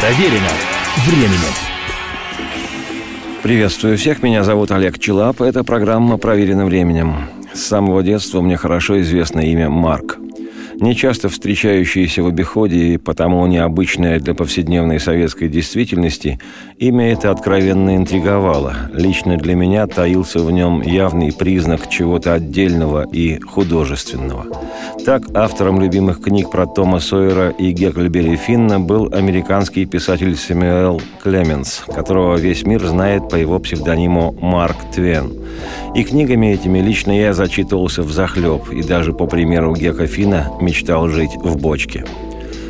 Проверено временем. Приветствую всех, меня зовут Олег Челап, это программа «Проверено временем». С самого детства мне хорошо известно имя Марк – нечасто встречающееся в обиходе и потому необычное для повседневной советской действительности, имя это откровенно интриговало. Лично для меня таился в нем явный признак чего-то отдельного и художественного. Так, автором любимых книг про Тома Сойера и Гекльбери Финна был американский писатель Сэмюэл Клеменс, которого весь мир знает по его псевдониму Марк Твен. И книгами этими лично я зачитывался в захлеб, и даже по примеру Гека Фина мечтал жить в бочке.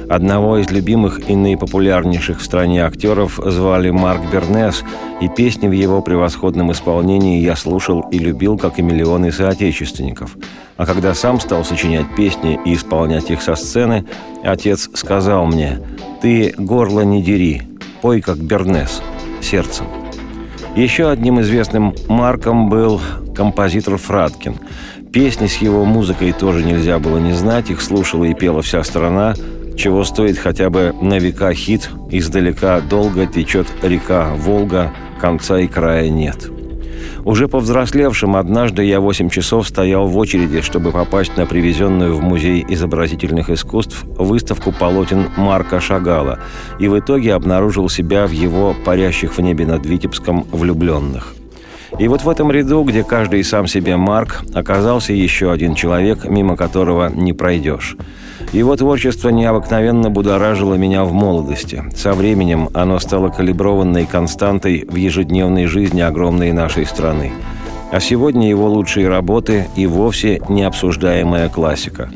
Одного из любимых и наипопулярнейших в стране актеров звали Марк Бернес, и песни в его превосходном исполнении я слушал и любил, как и миллионы соотечественников. А когда сам стал сочинять песни и исполнять их со сцены, отец сказал мне «Ты горло не дери, пой как Бернес, сердцем». Еще одним известным Марком был композитор Фраткин. Песни с его музыкой тоже нельзя было не знать, их слушала и пела вся страна, чего стоит хотя бы на века хит «Издалека долго течет река Волга, конца и края нет». Уже повзрослевшим однажды я 8 часов стоял в очереди, чтобы попасть на привезенную в Музей изобразительных искусств выставку полотен Марка Шагала, и в итоге обнаружил себя в его парящих в небе над Витебском влюбленных. И вот в этом ряду, где каждый сам себе Марк, оказался еще один человек, мимо которого не пройдешь – его творчество необыкновенно будоражило меня в молодости. Со временем оно стало калиброванной константой в ежедневной жизни огромной нашей страны. А сегодня его лучшие работы и вовсе необсуждаемая классика.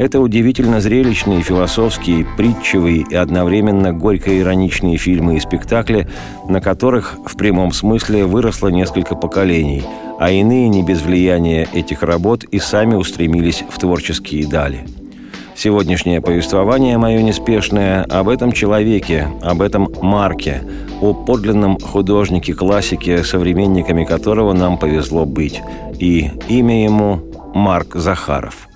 Это удивительно зрелищные, философские, притчевые и одновременно горько-ироничные фильмы и спектакли, на которых в прямом смысле выросло несколько поколений, а иные не без влияния этих работ и сами устремились в творческие дали – Сегодняшнее повествование мое неспешное об этом человеке, об этом Марке, о подлинном художнике-классике, современниками которого нам повезло быть. И имя ему Марк Захаров –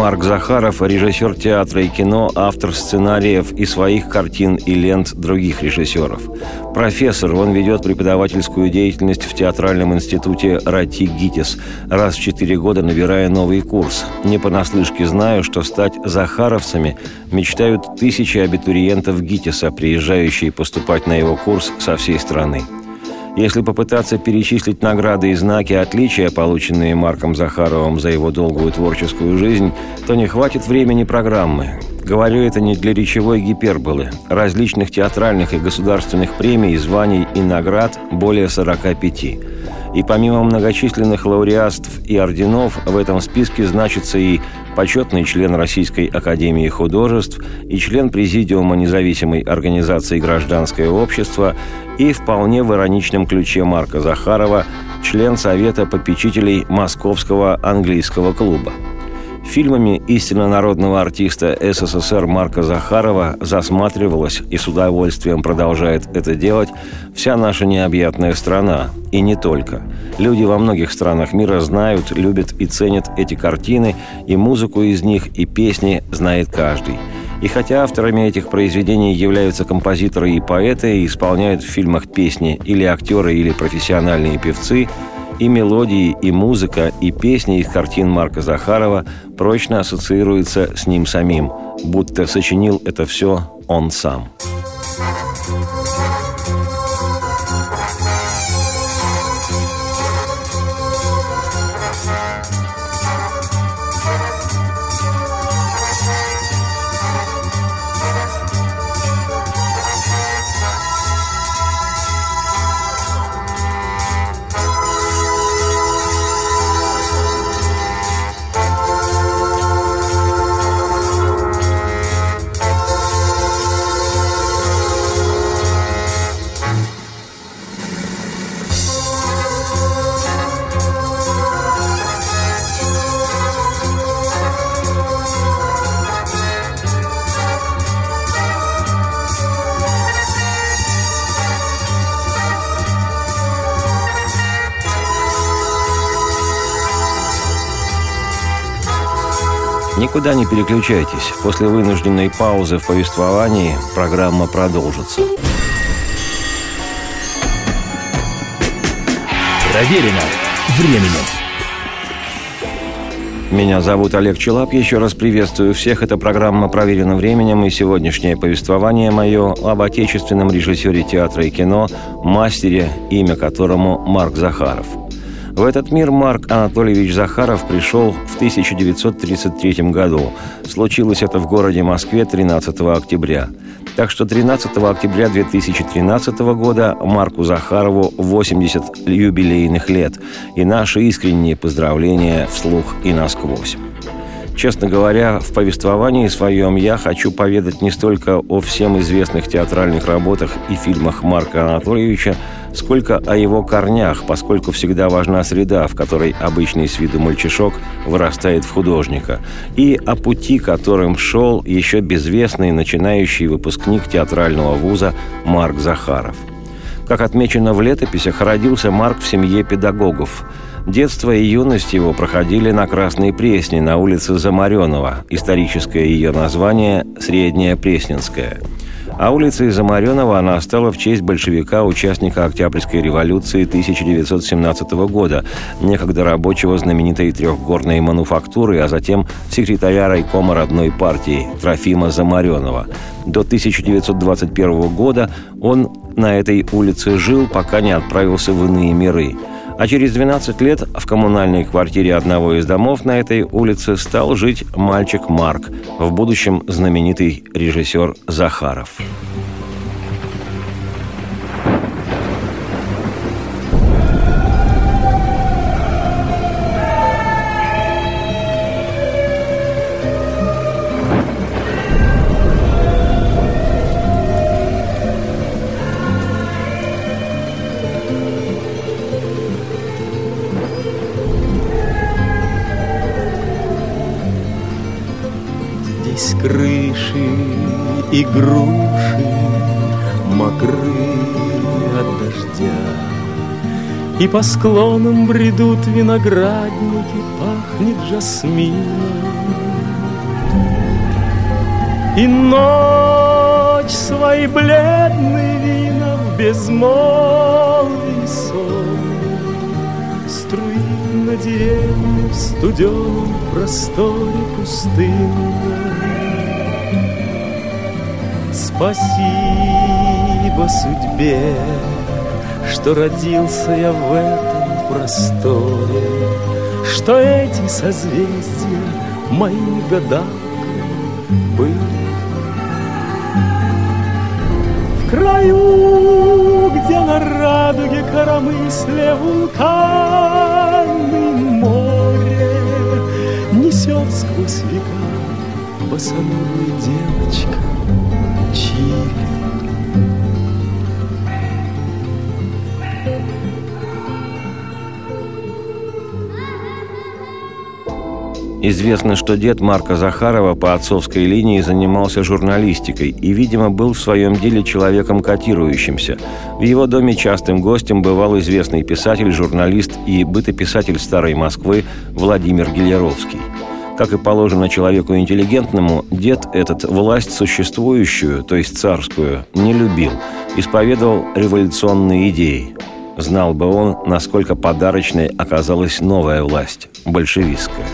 Марк Захаров – режиссер театра и кино, автор сценариев и своих картин и лент других режиссеров. Профессор, он ведет преподавательскую деятельность в театральном институте Рати ГИТИС, раз в четыре года набирая новый курс. Не понаслышке знаю, что стать захаровцами мечтают тысячи абитуриентов ГИТИСа, приезжающие поступать на его курс со всей страны. Если попытаться перечислить награды и знаки отличия, полученные Марком Захаровым за его долгую творческую жизнь, то не хватит времени программы. Говорю это не для речевой гиперболы. Различных театральных и государственных премий, званий и наград более 45. И помимо многочисленных лауреатств и орденов, в этом списке значится и почетный член Российской Академии Художеств и член Президиума независимой организации «Гражданское общество» и вполне в ироничном ключе Марка Захарова член Совета попечителей Московского английского клуба. Фильмами истинно народного артиста СССР Марка Захарова засматривалась и с удовольствием продолжает это делать вся наша необъятная страна. И не только. Люди во многих странах мира знают, любят и ценят эти картины, и музыку из них, и песни знает каждый. И хотя авторами этих произведений являются композиторы и поэты, и исполняют в фильмах песни или актеры, или профессиональные певцы – и мелодии, и музыка, и песни из картин Марка Захарова прочно ассоциируются с ним самим, будто сочинил это все он сам. Никуда не переключайтесь. После вынужденной паузы в повествовании программа продолжится. Проверено временем. Меня зовут Олег Челап. Еще раз приветствую всех. Это программа «Проверено временем» и сегодняшнее повествование мое об отечественном режиссере театра и кино, мастере, имя которому Марк Захаров – в этот мир Марк Анатольевич Захаров пришел в 1933 году. Случилось это в городе Москве 13 октября. Так что 13 октября 2013 года Марку Захарову 80 юбилейных лет. И наши искренние поздравления вслух и насквозь. Честно говоря, в повествовании своем я хочу поведать не столько о всем известных театральных работах и фильмах Марка Анатольевича, сколько о его корнях, поскольку всегда важна среда, в которой обычный с виду мальчишок вырастает в художника, и о пути, которым шел еще безвестный начинающий выпускник театрального вуза Марк Захаров. Как отмечено в летописях, родился Марк в семье педагогов. Детство и юность его проходили на Красной Пресне на улице Замаренова, историческое ее название – Средняя Пресненская – а улицей Замаренова она стала в честь большевика, участника Октябрьской революции 1917 года, некогда рабочего знаменитой трехгорной мануфактуры, а затем секретаря райкома родной партии Трофима Замаренова. До 1921 года он на этой улице жил, пока не отправился в иные миры – а через 12 лет в коммунальной квартире одного из домов на этой улице стал жить мальчик Марк, в будущем знаменитый режиссер Захаров. И груши мокры от дождя. И по склонам бредут виноградники, пахнет жасмином. И ночь свои бледные вина в безмолвии сон Струи на деревне в студеном просторе пустынном Спасибо судьбе, что родился я в этом просторе, Что эти созвездия мои года были. В краю, где на радуге коромысле вулканы море Несет сквозь века босоногую девочка Известно, что дед Марка Захарова по отцовской линии занимался журналистикой и, видимо, был в своем деле человеком котирующимся. В его доме частым гостем бывал известный писатель, журналист и бытописатель Старой Москвы Владимир Гелеровский. Как и положено человеку интеллигентному, дед этот власть существующую, то есть царскую, не любил, исповедовал революционные идеи. Знал бы он, насколько подарочной оказалась новая власть, большевистская.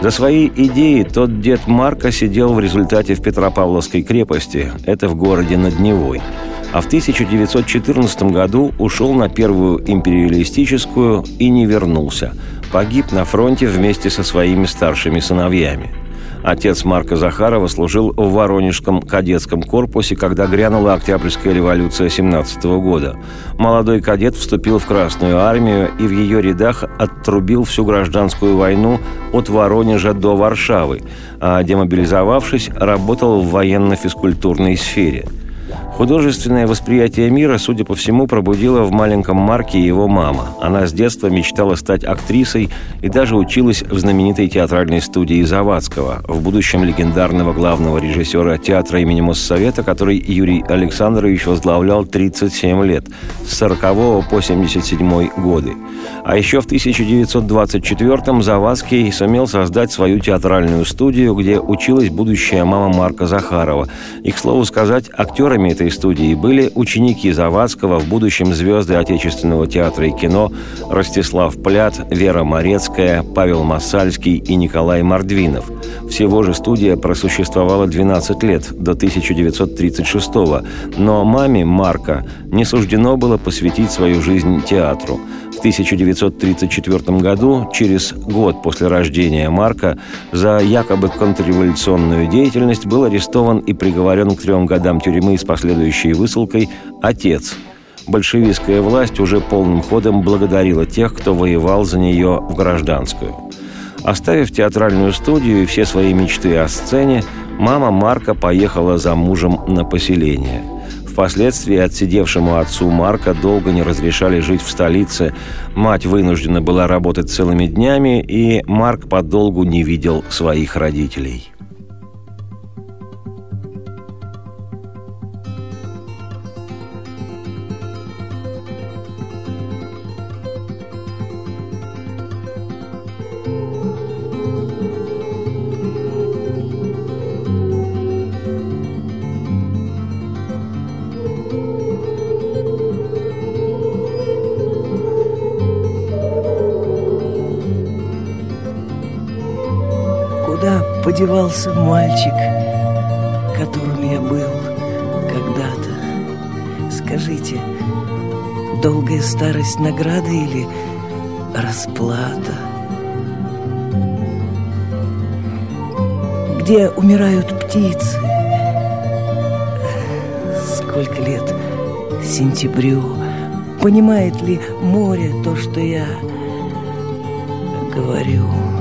За свои идеи тот дед Марка сидел в результате в Петропавловской крепости, это в городе над Невой. А в 1914 году ушел на первую империалистическую и не вернулся. Погиб на фронте вместе со своими старшими сыновьями – Отец Марка Захарова служил в Воронежском кадетском корпусе, когда грянула Октябрьская революция 17 года. Молодой кадет вступил в Красную армию и в ее рядах отрубил всю гражданскую войну от Воронежа до Варшавы, а демобилизовавшись, работал в военно-физкультурной сфере – Художественное восприятие мира, судя по всему, пробудила в маленьком Марке его мама. Она с детства мечтала стать актрисой и даже училась в знаменитой театральной студии Завадского, в будущем легендарного главного режиссера театра имени Моссовета, который Юрий Александрович возглавлял 37 лет, с 40 по 77 годы. А еще в 1924-м Завадский сумел создать свою театральную студию, где училась будущая мама Марка Захарова. И, к слову сказать, актерами этой этой студии были ученики Завадского, в будущем звезды отечественного театра и кино Ростислав Плят, Вера Морецкая, Павел Масальский и Николай Мордвинов. Всего же студия просуществовала 12 лет, до 1936 -го. но маме Марка не суждено было посвятить свою жизнь театру – в 1934 году, через год после рождения Марка, за якобы контрреволюционную деятельность был арестован и приговорен к трем годам тюрьмы с последующей высылкой отец. Большевистская власть уже полным ходом благодарила тех, кто воевал за нее в гражданскую. Оставив театральную студию и все свои мечты о сцене, мама Марка поехала за мужем на поселение – Впоследствии отсидевшему отцу Марка долго не разрешали жить в столице. Мать вынуждена была работать целыми днями, и Марк подолгу не видел своих родителей. Подевался мальчик, которым я был когда-то? Скажите, долгая старость награда или расплата? Где умирают птицы? Сколько лет сентябрю? Понимает ли море то, что я говорю?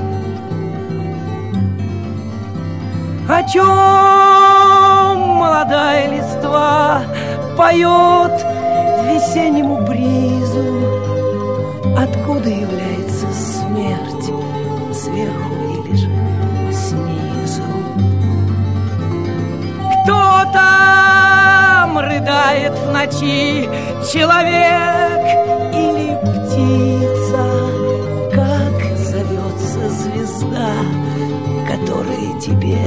Чем молодая листва поет весеннему бризу? Откуда является смерть, сверху или же снизу? Кто там рыдает в ночи, человек или птица? Как зовется звезда? которые тебе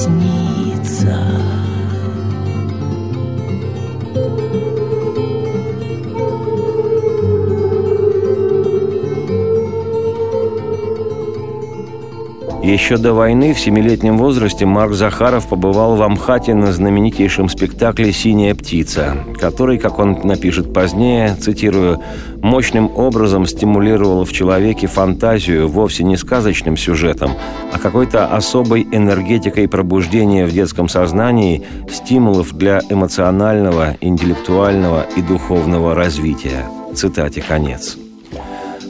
снится. Еще до войны в семилетнем возрасте Марк Захаров побывал в Амхате на знаменитейшем спектакле «Синяя птица», который, как он напишет позднее, цитирую, «мощным образом стимулировал в человеке фантазию вовсе не сказочным сюжетом, а какой-то особой энергетикой пробуждения в детском сознании стимулов для эмоционального, интеллектуального и духовного развития». Цитате конец.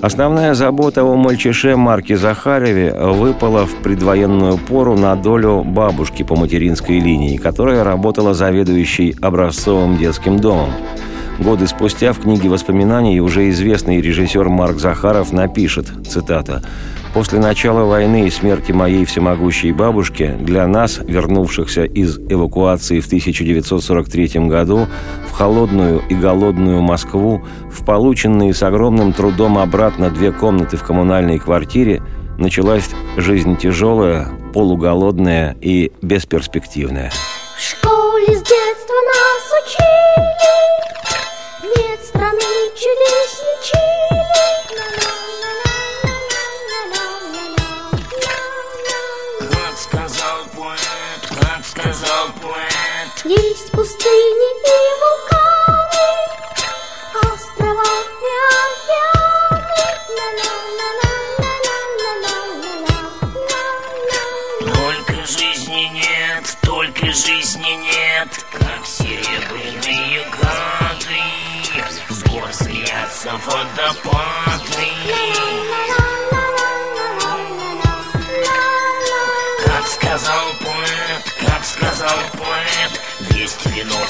Основная забота о мальчише Марке Захареве выпала в предвоенную пору на долю бабушки по материнской линии, которая работала заведующей образцовым детским домом. Годы спустя в книге воспоминаний уже известный режиссер Марк Захаров напишет, цитата, После начала войны и смерти моей всемогущей бабушки для нас, вернувшихся из эвакуации в 1943 году, в холодную и голодную Москву, в полученные с огромным трудом обратно две комнаты в коммунальной квартире, началась жизнь тяжелая, полуголодная и бесперспективная. Есть пустыни и вулканы, острова и океаны. Только жизни нет, только жизни нет, как серебряные гады. С гор слятся водопады.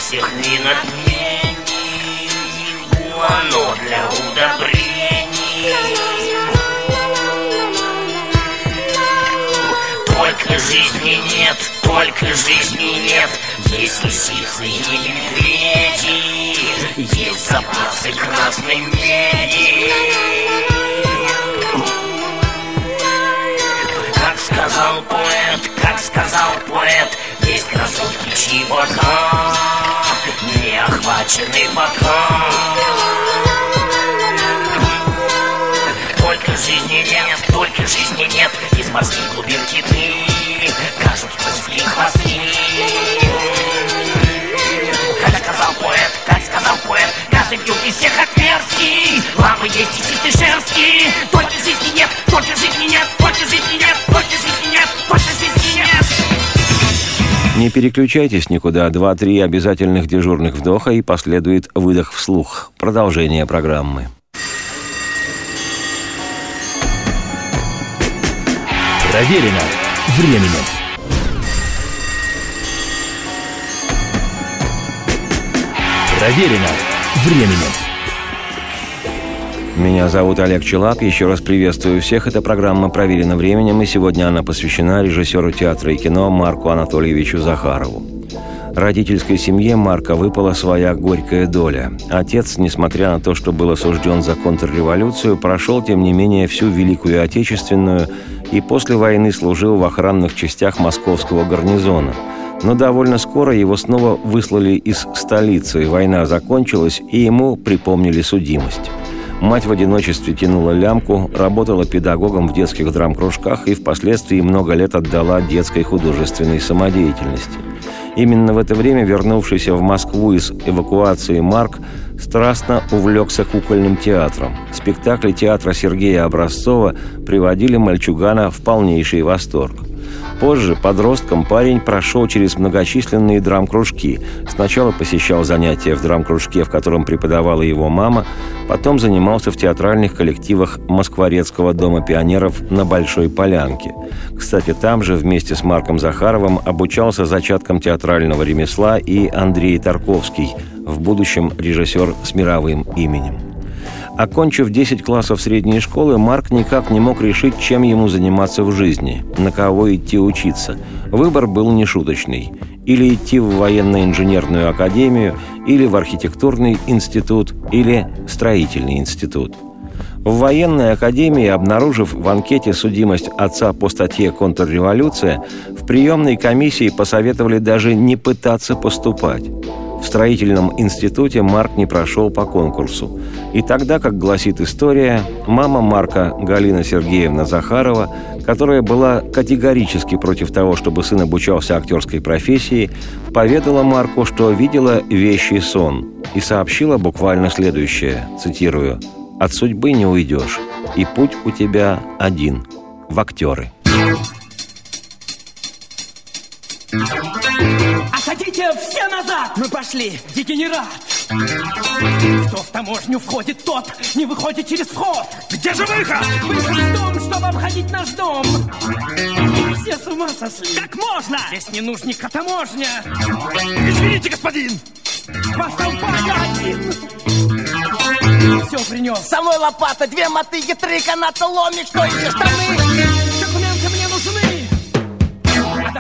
Всех вин отмений, оно для удобрений. Только жизни нет, только жизни нет, есть лисицы и медведи, есть запасы красной меди. Как сказал поэт, как сказал поэт, чьи бока не охвачены бока. Только жизни нет, только жизни нет, из морских глубин киты кажут плоские хвосты. Как сказал поэт, как сказал поэт, каждый пьют из всех отверстий. Ламы есть и чистой шерсти. Только жизни нет, только жизни нет, только жизни нет, Не переключайтесь никуда. Два-три обязательных дежурных вдоха и последует выдох вслух. Продолжение программы. Проверено временем. Проверено временем. Меня зовут Олег Челап. Еще раз приветствую всех. Эта программа проверена временем, и сегодня она посвящена режиссеру театра и кино Марку Анатольевичу Захарову. Родительской семье Марка выпала своя горькая доля. Отец, несмотря на то, что был осужден за контрреволюцию, прошел, тем не менее, всю Великую Отечественную и после войны служил в охранных частях московского гарнизона. Но довольно скоро его снова выслали из столицы, война закончилась, и ему припомнили судимость. Мать в одиночестве тянула лямку, работала педагогом в детских драм-кружках и впоследствии много лет отдала детской художественной самодеятельности. Именно в это время вернувшийся в Москву из эвакуации Марк страстно увлекся кукольным театром. Спектакли театра Сергея Образцова приводили мальчугана в полнейший восторг. Позже подростком парень прошел через многочисленные драм-кружки. Сначала посещал занятия в драм-кружке, в котором преподавала его мама, потом занимался в театральных коллективах Москворецкого дома пионеров на Большой Полянке. Кстати, там же вместе с Марком Захаровым обучался зачаткам театрального ремесла и Андрей Тарковский, в будущем режиссер с мировым именем. Окончив 10 классов средней школы, Марк никак не мог решить, чем ему заниматься в жизни, на кого идти учиться. Выбор был нешуточный. Или идти в военно-инженерную академию, или в архитектурный институт, или строительный институт. В военной академии, обнаружив в анкете судимость отца по статье «Контрреволюция», в приемной комиссии посоветовали даже не пытаться поступать. В строительном институте Марк не прошел по конкурсу. И тогда, как гласит история, мама Марка Галина Сергеевна Захарова, которая была категорически против того, чтобы сын обучался актерской профессии, поведала Марку, что видела вещий сон и сообщила буквально следующее, цитирую, «От судьбы не уйдешь, и путь у тебя один – в актеры». Осадите все назад! Мы пошли! Дегенерат! Кто в таможню входит, тот не выходит через вход! Где же выход? Выход в дом, чтобы обходить наш дом! Все с ума сошли! Как можно? Здесь не нужника таможня! Извините, господин! Два столпа я один! Все принес! Со мной лопата, две мотыги, три каната, ломик, что еще штаны?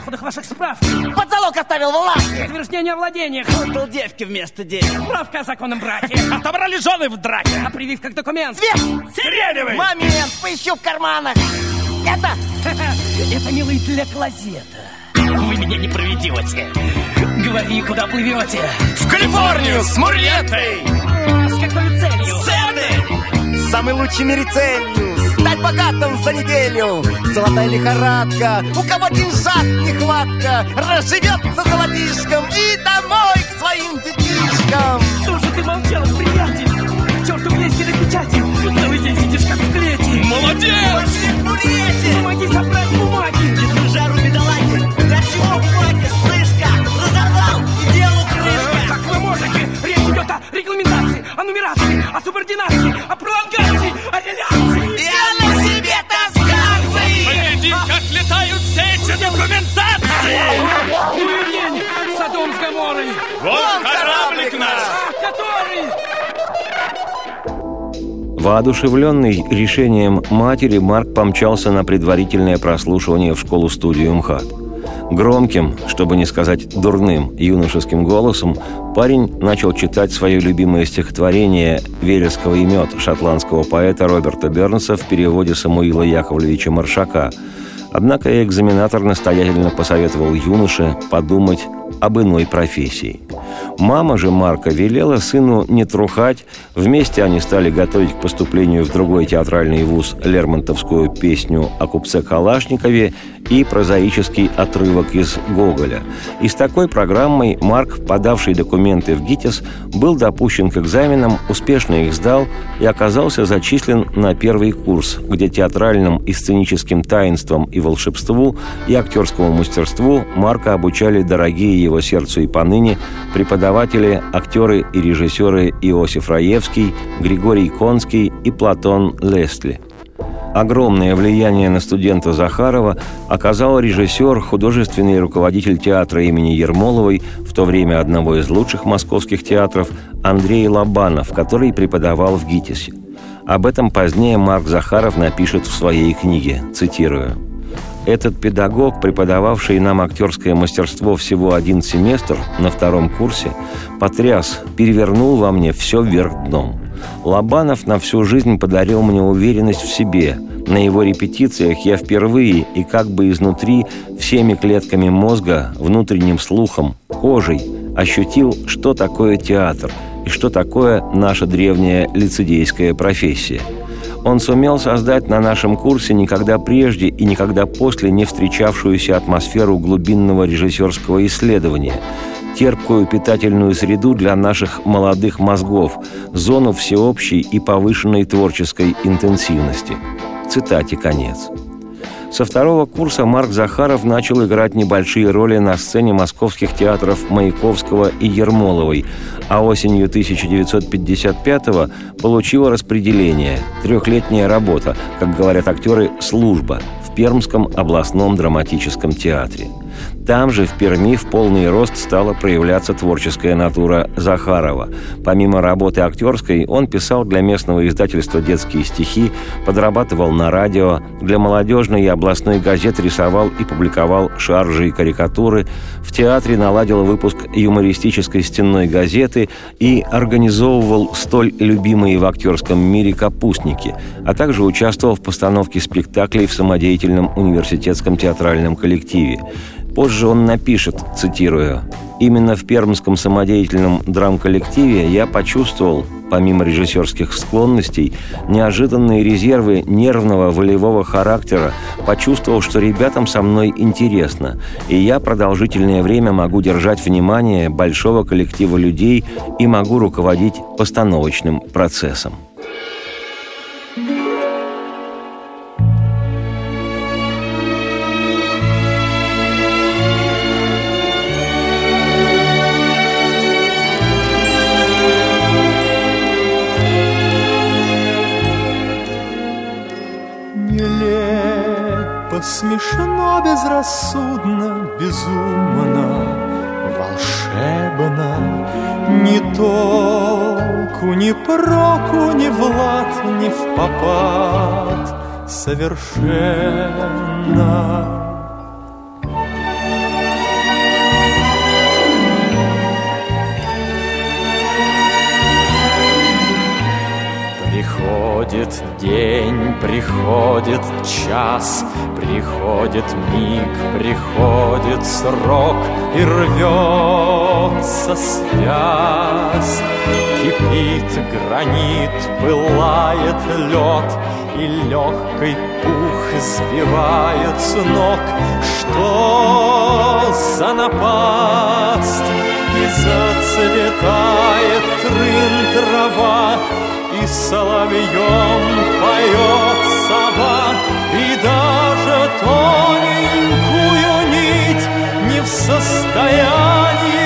Доходах ваших справ! Под залог оставил в лавке! Утверждение о владениях! Отдал девки вместо денег! Справка о законном браке! Отобрали жены в драке! А прививка к документ! Свет! Сиреневый! Момент, поищу в карманах! Это... Это, милый, для клозета. Вы меня не проведете. Говори, куда плывете. В Калифорнию с Мурьетой! С какой целью? Цены! Самый лучший мире целью! Стать богатым за неделю! Золотая лихорадка! У кого деньжат нехватка! Разживется золотишком и домой к своим детишкам! Что же ты молчал, приятель? Черту влезьте на печати! Целый день сидишь как в клете! Молодец! Помоги собрать бумаги! Держу жару, бедолаги! Для чего бумаги? Слышка! Разорвал! И делу крышка! Как вы можете? Речь идет о регламентации, о нумерации, о субординации, о пролонгации, Воодушевленный решением матери, Марк помчался на предварительное прослушивание в школу-студию МХАТ. Громким, чтобы не сказать дурным, юношеским голосом парень начал читать свое любимое стихотворение «Вересковый мед» шотландского поэта Роберта Бернса в переводе Самуила Яковлевича Маршака. Однако экзаменатор настоятельно посоветовал юноше подумать об иной профессии. Мама же Марка велела сыну не трухать. Вместе они стали готовить к поступлению в другой театральный вуз Лермонтовскую песню о купце Калашникове и прозаический отрывок из Гоголя. И с такой программой Марк, подавший документы в ГИТИС, был допущен к экзаменам, успешно их сдал и оказался зачислен на первый курс, где театральным и сценическим таинствам и волшебству и актерскому мастерству Марка обучали дорогие его сердцу и поныне преподаватели, актеры и режиссеры Иосиф Раевский, Григорий Конский и Платон Лестли. Огромное влияние на студента Захарова оказал режиссер, художественный руководитель театра имени Ермоловой, в то время одного из лучших московских театров, Андрей Лобанов, который преподавал в ГИТИСе. Об этом позднее Марк Захаров напишет в своей книге, цитирую. Этот педагог, преподававший нам актерское мастерство всего один семестр на втором курсе, потряс, перевернул во мне все вверх дном. Лобанов на всю жизнь подарил мне уверенность в себе. На его репетициях я впервые и как бы изнутри, всеми клетками мозга, внутренним слухом, кожей ощутил, что такое театр и что такое наша древняя лицедейская профессия – он сумел создать на нашем курсе никогда прежде и никогда после не встречавшуюся атмосферу глубинного режиссерского исследования, терпкую питательную среду для наших молодых мозгов, зону всеобщей и повышенной творческой интенсивности. Цитате конец. Со второго курса Марк Захаров начал играть небольшие роли на сцене московских театров Маяковского и Ермоловой, а осенью 1955-го получил распределение «Трехлетняя работа», как говорят актеры, «служба» в Пермском областном драматическом театре – там же, в Перми, в полный рост стала проявляться творческая натура Захарова. Помимо работы актерской, он писал для местного издательства детские стихи, подрабатывал на радио, для молодежной и областной газет рисовал и публиковал шаржи и карикатуры, в театре наладил выпуск юмористической стенной газеты и организовывал столь любимые в актерском мире «Капустники», а также участвовал в постановке спектаклей в самодеятельном университетском театральном коллективе. Позже он напишет, цитирую, «Именно в пермском самодеятельном драм-коллективе я почувствовал, помимо режиссерских склонностей, неожиданные резервы нервного волевого характера, почувствовал, что ребятам со мной интересно, и я продолжительное время могу держать внимание большого коллектива людей и могу руководить постановочным процессом. Ни проку, ни в лад, ни в попад совершенно. Приходит день, приходит час, приходит миг, приходит срок и рвется связь. Кипит гранит, пылает лед, и легкий пух сбивает с ног. Что за напасть? И зацветает трын трава, и соловьем поет сова, И даже тоненькую нить Не в состоянии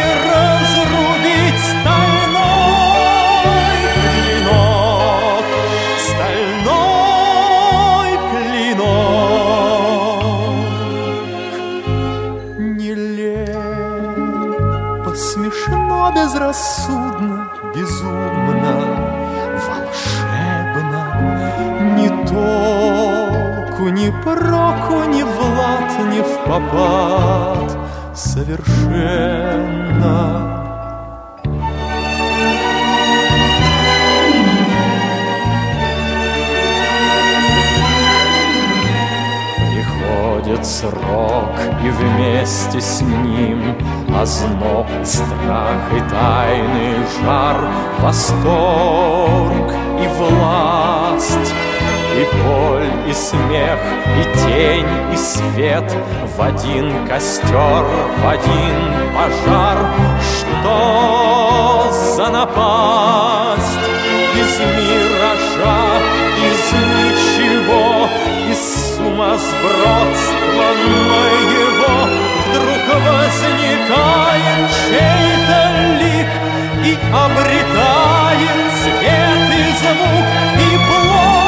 проку, ни в лад, ни в попад совершенно. Приходит срок, и вместе с ним Озноб и страх, и тайный жар, Восторг и власть и боль, и смех, и тень, и свет В один костер, в один пожар. Что за напасть? Из миража, из ничего Из сумасбродства моего. Вдруг возникает чей-то лик И обретает цвет и звук, и плоть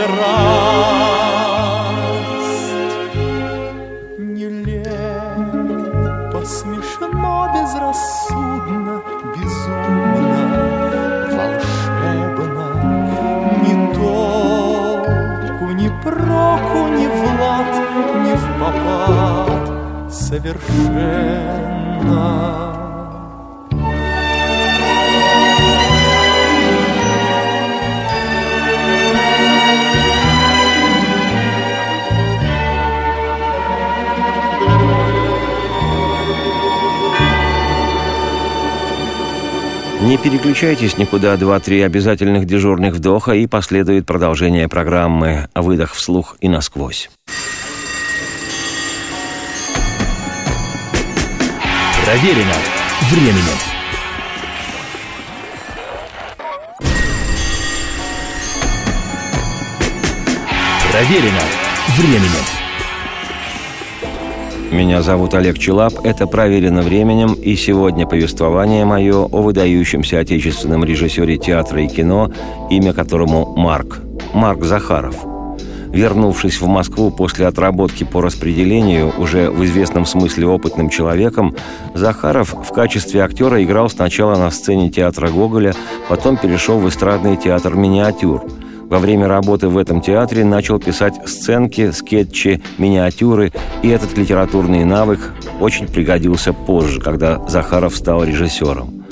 страсть. Нелепо, смешно, безрассудно, безумно, волшебно. Ни толку, ни проку, ни в лад, ни в попад совершенно. Не переключайтесь никуда, два-три обязательных дежурных вдоха и последует продолжение программы «Выдох вслух и насквозь». Проверено временем. Проверено временем. Меня зовут Олег Челап, это «Проверено временем», и сегодня повествование мое о выдающемся отечественном режиссере театра и кино, имя которому Марк. Марк Захаров. Вернувшись в Москву после отработки по распределению, уже в известном смысле опытным человеком, Захаров в качестве актера играл сначала на сцене театра Гоголя, потом перешел в эстрадный театр «Миниатюр», во время работы в этом театре начал писать сценки, скетчи, миниатюры, и этот литературный навык очень пригодился позже, когда Захаров стал режиссером.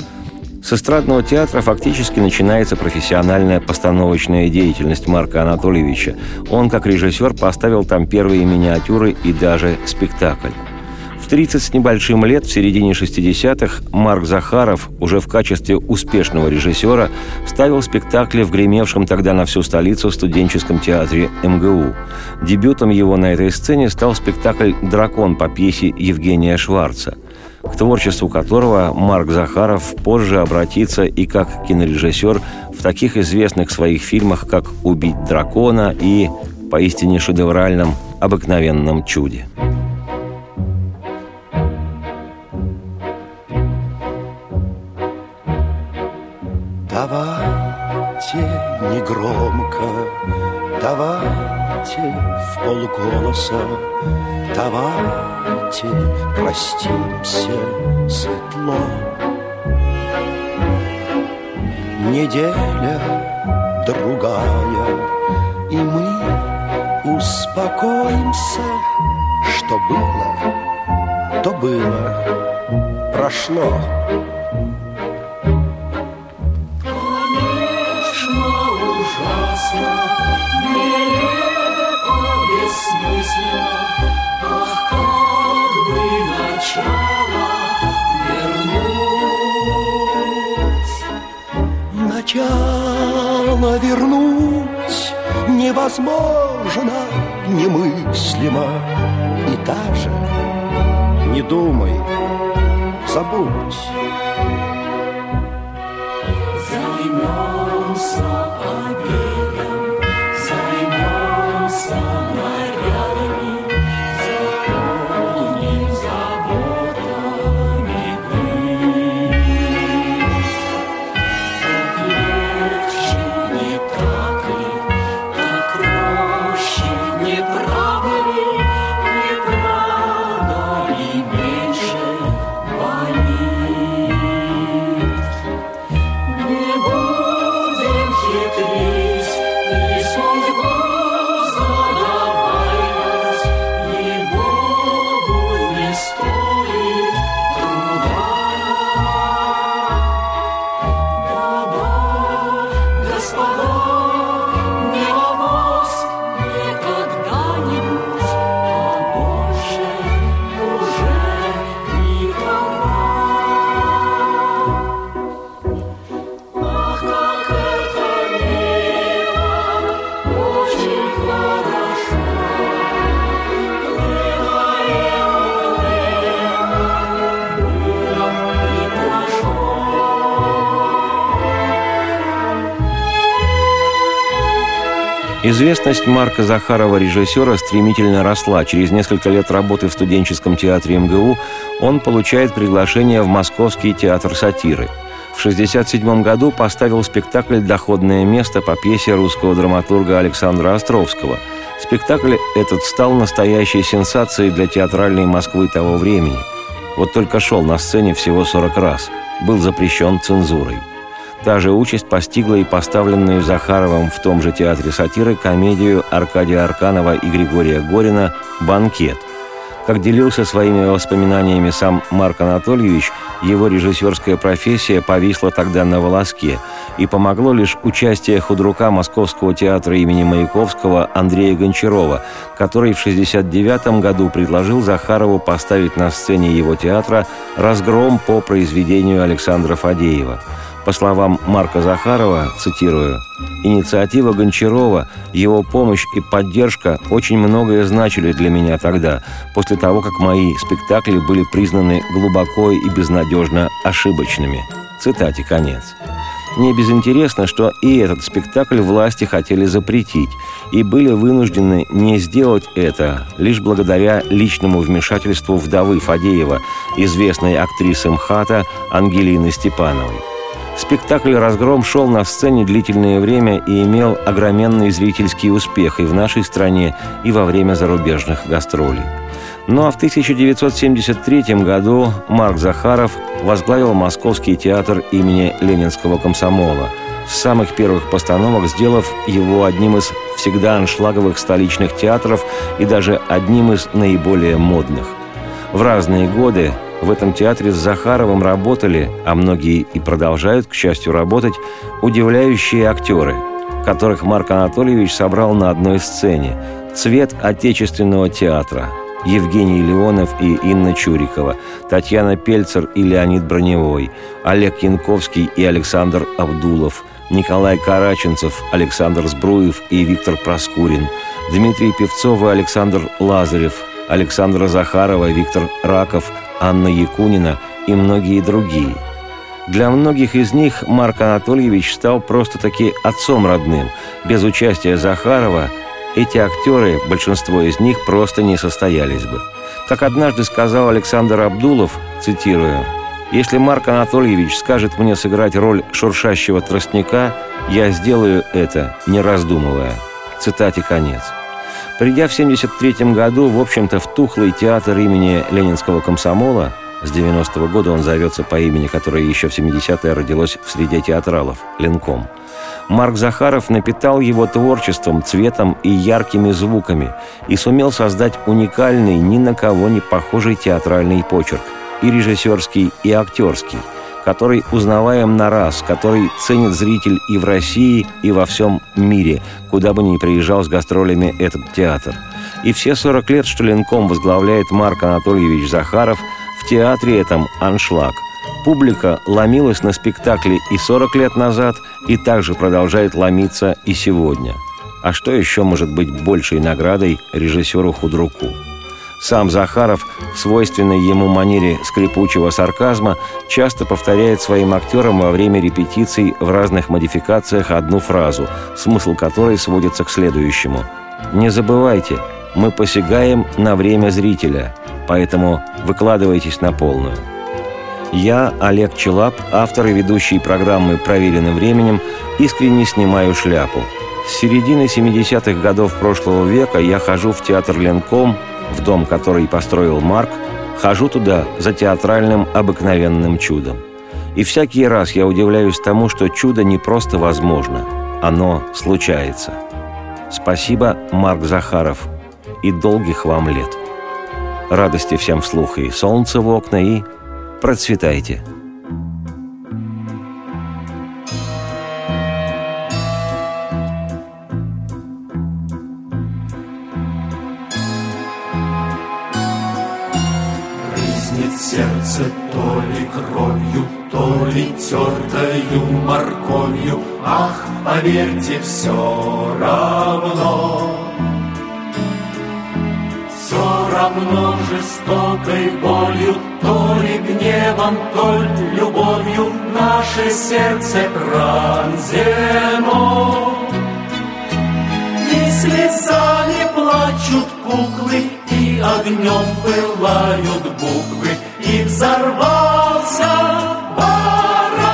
С эстрадного театра фактически начинается профессиональная постановочная деятельность Марка Анатольевича. Он, как режиссер, поставил там первые миниатюры и даже спектакль. В 30 с небольшим лет, в середине 60-х, Марк Захаров уже в качестве успешного режиссера ставил спектакли в гремевшем тогда на всю столицу студенческом театре МГУ. Дебютом его на этой сцене стал спектакль «Дракон» по пьесе Евгения Шварца к творчеству которого Марк Захаров позже обратится и как кинорежиссер в таких известных своих фильмах, как «Убить дракона» и поистине шедевральном «Обыкновенном чуде». Давайте негромко, давайте в полголоса, давайте простимся светло. Неделя другая, и мы успокоимся, что было, то было, прошло. Начало вернуть невозможно, немыслимо. И даже не думай, забудь Известность Марка Захарова, режиссера, стремительно росла. Через несколько лет работы в студенческом театре МГУ он получает приглашение в Московский театр сатиры. В 1967 году поставил спектакль «Доходное место» по пьесе русского драматурга Александра Островского. Спектакль этот стал настоящей сенсацией для театральной Москвы того времени. Вот только шел на сцене всего 40 раз. Был запрещен цензурой. Та же участь постигла и поставленную Захаровым в том же театре сатиры комедию Аркадия Арканова и Григория Горина «Банкет». Как делился своими воспоминаниями сам Марк Анатольевич, его режиссерская профессия повисла тогда на волоске, и помогло лишь участие худрука Московского театра имени Маяковского Андрея Гончарова, который в 1969 году предложил Захарову поставить на сцене его театра «Разгром» по произведению Александра Фадеева – по словам Марка Захарова, цитирую, «Инициатива Гончарова, его помощь и поддержка очень многое значили для меня тогда, после того, как мои спектакли были признаны глубоко и безнадежно ошибочными». Цитате конец. Не безинтересно, что и этот спектакль власти хотели запретить, и были вынуждены не сделать это лишь благодаря личному вмешательству вдовы Фадеева, известной актрисы МХАТа Ангелины Степановой. Спектакль «Разгром» шел на сцене длительное время и имел огроменный зрительский успех и в нашей стране, и во время зарубежных гастролей. Ну а в 1973 году Марк Захаров возглавил Московский театр имени Ленинского комсомола, с самых первых постановок сделав его одним из всегда аншлаговых столичных театров и даже одним из наиболее модных. В разные годы В этом театре с Захаровым работали, а многие и продолжают, к счастью, работать, удивляющие актеры, которых Марк Анатольевич собрал на одной сцене. Цвет отечественного театра. Евгений Леонов и Инна Чурикова, Татьяна Пельцер и Леонид Броневой, Олег Янковский и Александр Абдулов, Николай Караченцев, Александр Сбруев и Виктор Проскурин, Дмитрий Певцов и Александр Лазарев, Александра Захарова, Виктор Раков, Анна Якунина и многие другие. Для многих из них Марк Анатольевич стал просто-таки отцом родным. Без участия Захарова эти актеры, большинство из них, просто не состоялись бы. Как однажды сказал Александр Абдулов, цитирую, «Если Марк Анатольевич скажет мне сыграть роль шуршащего тростника, я сделаю это, не раздумывая». Цитате конец. Придя в 1973 году, в общем-то, в тухлый театр имени Ленинского комсомола, с 90-го года он зовется по имени, которое еще в 70-е родилось в среде театралов – Ленком. Марк Захаров напитал его творчеством, цветом и яркими звуками и сумел создать уникальный, ни на кого не похожий театральный почерк – и режиссерский, и актерский – который узнаваем на раз, который ценит зритель и в России, и во всем мире, куда бы ни приезжал с гастролями этот театр. И все 40 лет, что Ленком возглавляет Марк Анатольевич Захаров, в театре этом аншлаг. Публика ломилась на спектакле и 40 лет назад, и также продолжает ломиться и сегодня. А что еще может быть большей наградой режиссеру Худруку? Сам Захаров в свойственной ему манере скрипучего сарказма часто повторяет своим актерам во время репетиций в разных модификациях одну фразу, смысл которой сводится к следующему. «Не забывайте, мы посягаем на время зрителя, поэтому выкладывайтесь на полную». Я, Олег Челап, автор и ведущий программы «Проверенным временем», искренне снимаю шляпу. С середины 70-х годов прошлого века я хожу в театр «Ленком», в дом, который построил Марк, хожу туда за театральным обыкновенным чудом. И всякий раз я удивляюсь тому, что чудо не просто возможно, оно случается. Спасибо, Марк Захаров, и долгих вам лет. Радости всем вслух и солнце в окна, и процветайте – сердце то ли кровью, то ли тертою морковью. Ах, поверьте, все равно. Все равно жестокой болью, то ли гневом, то ли любовью наше сердце пронзено. И слезами плачут куклы, и огнем пылают буквы, и взорвался барабан.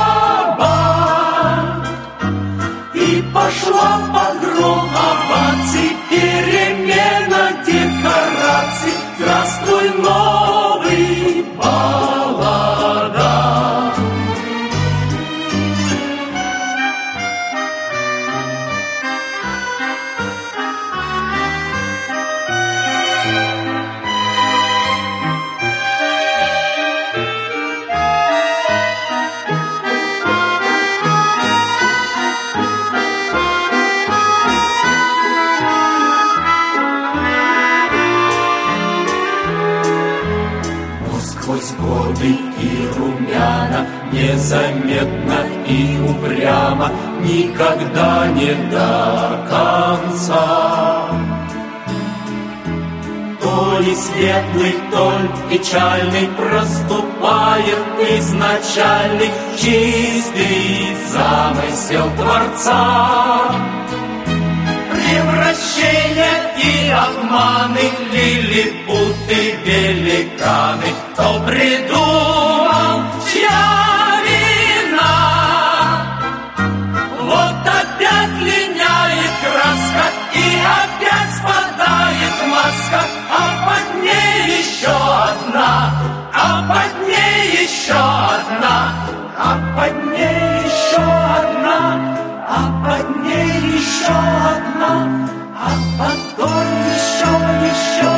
И пошла погром оваций, перемена декораций. Здравствуй, новый незаметно и упрямо, никогда не до конца. То ли светлый, то ли печальный проступает изначальный чистый замысел Творца. Превращения и обманы, лилипуты, великаны, кто придумал, а под ней еще одна, а под ней еще одна, а под ней еще одна, а потом еще, еще,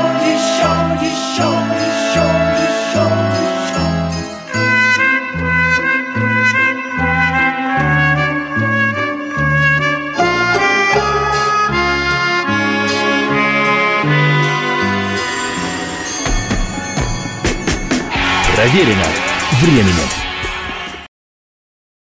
Проверено временем.